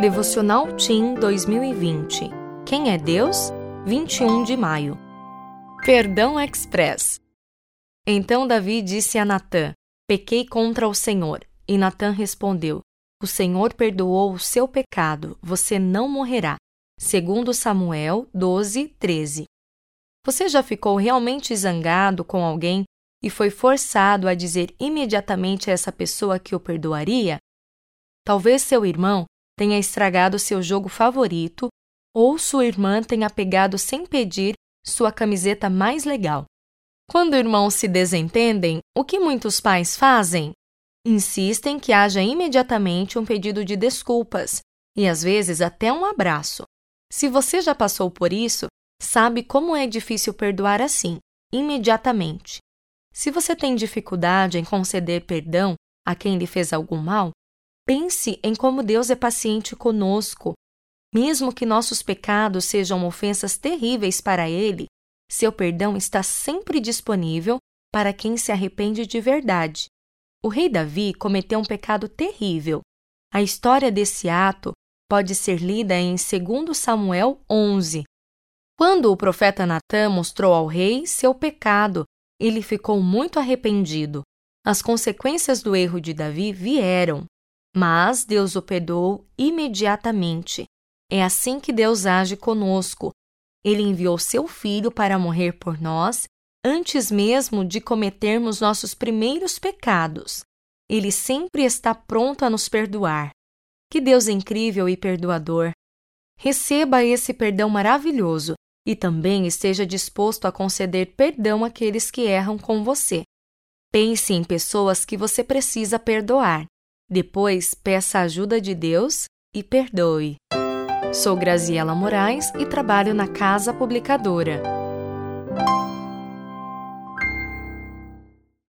Devocional Team 2020. Quem é Deus? 21 de maio. Perdão Express. Então Davi disse a Natã: Pequei contra o Senhor. E Natã respondeu: O Senhor perdoou o seu pecado, você não morrerá. Segundo Samuel 12, 13. Você já ficou realmente zangado com alguém e foi forçado a dizer imediatamente a essa pessoa que o perdoaria? Talvez seu irmão tenha estragado seu jogo favorito ou sua irmã tenha pegado sem pedir sua camiseta mais legal. Quando irmãos se desentendem, o que muitos pais fazem? Insistem que haja imediatamente um pedido de desculpas e às vezes até um abraço. Se você já passou por isso, sabe como é difícil perdoar assim, imediatamente. Se você tem dificuldade em conceder perdão a quem lhe fez algum mal, Pense em como Deus é paciente conosco. Mesmo que nossos pecados sejam ofensas terríveis para Ele, seu perdão está sempre disponível para quem se arrepende de verdade. O rei Davi cometeu um pecado terrível. A história desse ato pode ser lida em 2 Samuel 11. Quando o profeta Natã mostrou ao rei seu pecado, ele ficou muito arrependido. As consequências do erro de Davi vieram. Mas Deus o perdoou imediatamente. É assim que Deus age conosco. Ele enviou seu Filho para morrer por nós antes mesmo de cometermos nossos primeiros pecados. Ele sempre está pronto a nos perdoar. Que Deus incrível e perdoador! Receba esse perdão maravilhoso e também esteja disposto a conceder perdão àqueles que erram com você. Pense em pessoas que você precisa perdoar. Depois, peça a ajuda de Deus e perdoe. Sou Graziela Moraes e trabalho na Casa Publicadora.